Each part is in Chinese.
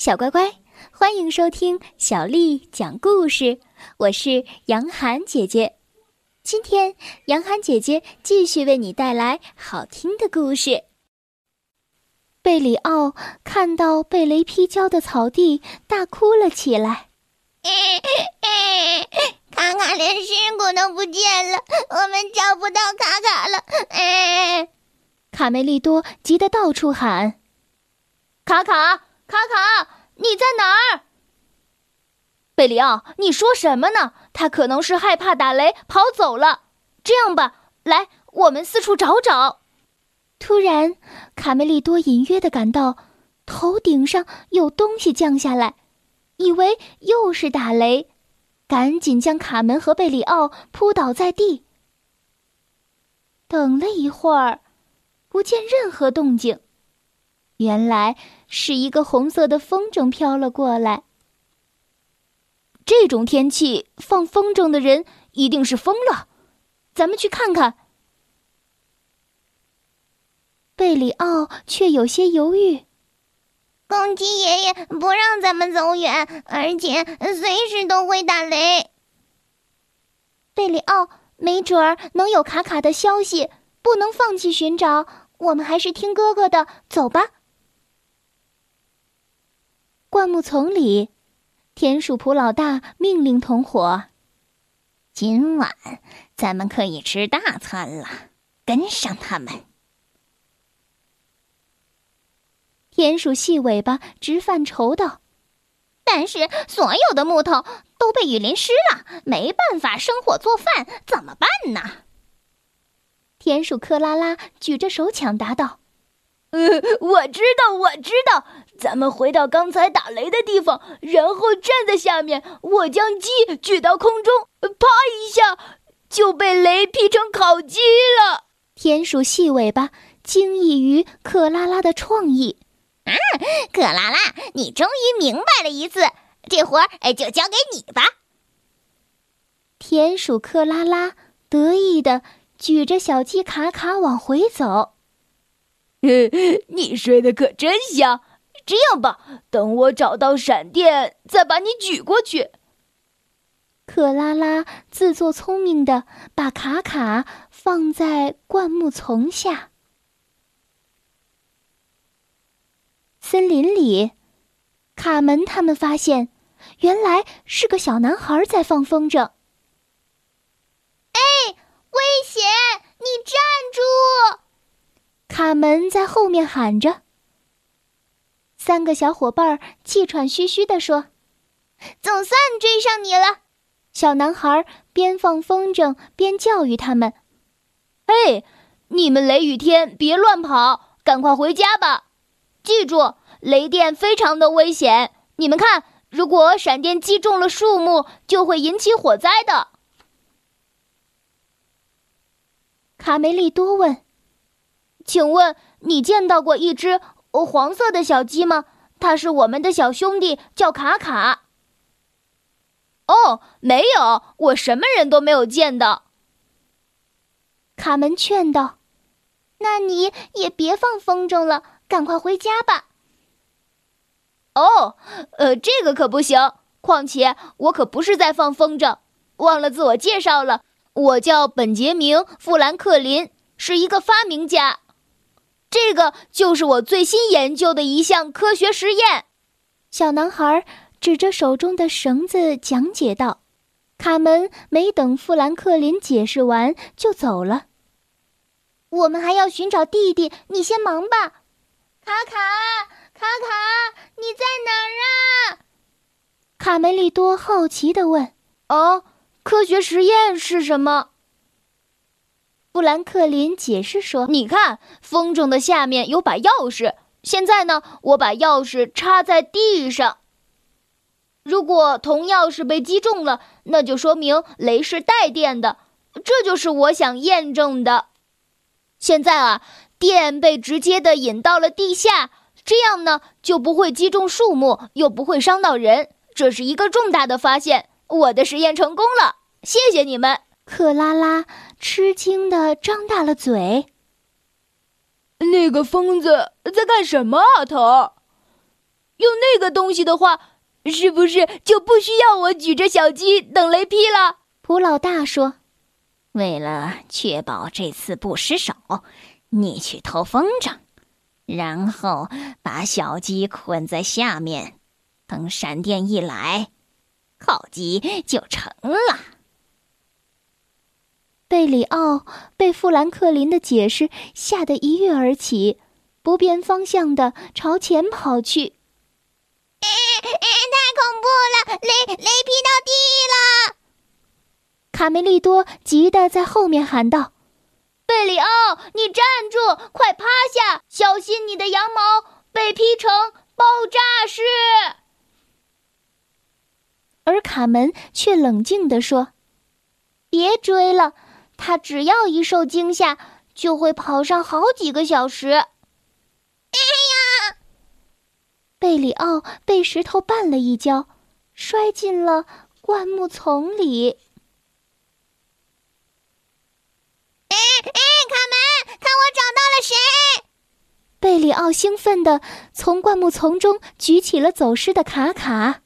小乖乖，欢迎收听小丽讲故事。我是杨涵姐姐，今天杨涵姐姐继续为你带来好听的故事。贝里奥看到被雷劈焦的草地，大哭了起来。卡卡连尸骨都不见了，我们找不到卡卡了。卡梅利多急得到处喊：“卡卡！”卡卡，你在哪儿？贝里奥，你说什么呢？他可能是害怕打雷跑走了。这样吧，来，我们四处找找。突然，卡梅利多隐约的感到头顶上有东西降下来，以为又是打雷，赶紧将卡门和贝里奥扑倒在地。等了一会儿，不见任何动静。原来是一个红色的风筝飘了过来。这种天气放风筝的人一定是疯了，咱们去看看。贝里奥却有些犹豫。公鸡爷爷不让咱们走远，而且随时都会打雷。贝里奥，没准儿能有卡卡的消息，不能放弃寻找。我们还是听哥哥的，走吧。灌木丛里，田鼠普老大命令同伙：“今晚咱们可以吃大餐了，跟上他们。”田鼠细尾巴直犯愁道：“但是所有的木头都被雨淋湿了，没办法生火做饭，怎么办呢？”田鼠克拉拉举着手抢答道。呃，我知道，我知道，咱们回到刚才打雷的地方，然后站在下面，我将鸡举到空中，啪一下就被雷劈成烤鸡了。田鼠细尾巴惊异于克拉拉的创意，啊，克拉拉，你终于明白了一次，这活儿就交给你吧。田鼠克拉拉得意的举着小鸡卡卡往回走。你睡得可真香！这样吧，等我找到闪电，再把你举过去。克拉拉自作聪明的把卡卡放在灌木丛下。森林里，卡门他们发现，原来是个小男孩在放风筝。哎，危险！你站住！卡门在后面喊着。三个小伙伴气喘吁吁地说：“总算追上你了。”小男孩边放风筝边教育他们：“嘿，你们雷雨天别乱跑，赶快回家吧！记住，雷电非常的危险。你们看，如果闪电击中了树木，就会引起火灾的。”卡梅利多问。请问你见到过一只黄色的小鸡吗？它是我们的小兄弟，叫卡卡。哦，没有，我什么人都没有见到。卡门劝道：“那你也别放风筝了，赶快回家吧。”哦，呃，这个可不行。况且我可不是在放风筝，忘了自我介绍了，我叫本杰明·富兰克林，是一个发明家。这个就是我最新研究的一项科学实验，小男孩指着手中的绳子讲解道。卡门没等富兰克林解释完就走了。我们还要寻找弟弟，你先忙吧。卡卡，卡卡，你在哪儿啊？卡梅利多好奇地问：“哦，科学实验是什么？”富兰克林解释说：“你看，风筝的下面有把钥匙。现在呢，我把钥匙插在地上。如果铜钥匙被击中了，那就说明雷是带电的。这就是我想验证的。现在啊，电被直接的引到了地下，这样呢，就不会击中树木，又不会伤到人。这是一个重大的发现。我的实验成功了，谢谢你们。”克拉拉吃惊的张大了嘴。那个疯子在干什么啊？头？用那个东西的话，是不是就不需要我举着小鸡等雷劈了？蒲老大说：“为了确保这次不失手，你去偷风筝，然后把小鸡捆在下面，等闪电一来，烤鸡就成了。”贝里奥被富兰克林的解释吓得一跃而起，不变方向的朝前跑去。太恐怖了！雷雷劈到地了！卡梅利多急得在后面喊道：“贝里奥，你站住！快趴下，小心你的羊毛被劈成爆炸式！”而卡门却冷静地说：“别追了，他只要一受惊吓，就会跑上好几个小时。”哎呀贝里奥被石头绊了一跤，摔进了灌木丛里。哎哎，卡门，看我找到了谁！贝里奥兴奋地从灌木丛中举起了走失的卡卡。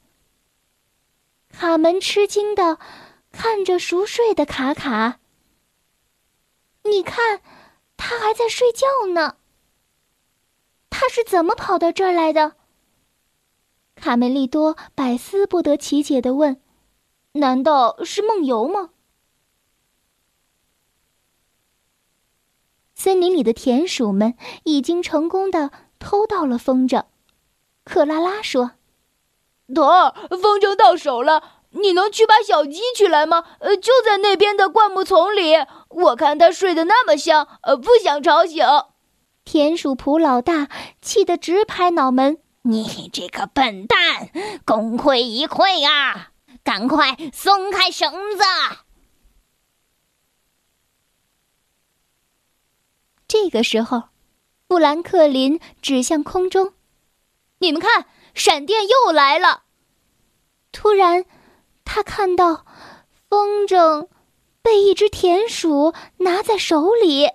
卡门吃惊地看着熟睡的卡卡。你看，他还在睡觉呢。他是怎么跑到这儿来的？卡梅利多百思不得其解的问：“难道是梦游吗？”森林里的田鼠们已经成功的偷到了风筝。克拉拉说：“朵儿，风筝到手了，你能去把小鸡取来吗？呃，就在那边的灌木丛里。我看它睡得那么香，呃，不想吵醒。”田鼠普老大气得直拍脑门。你这个笨蛋，功亏一篑啊！赶快松开绳子！这个时候，富兰克林指向空中：“你们看，闪电又来了！”突然，他看到风筝被一只田鼠拿在手里。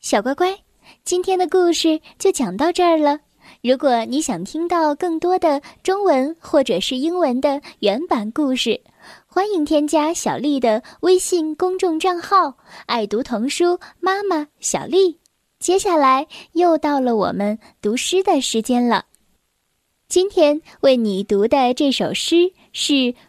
小乖乖，今天的故事就讲到这儿了。如果你想听到更多的中文或者是英文的原版故事，欢迎添加小丽的微信公众账号“爱读童书妈妈小丽”。接下来又到了我们读诗的时间了。今天为你读的这首诗是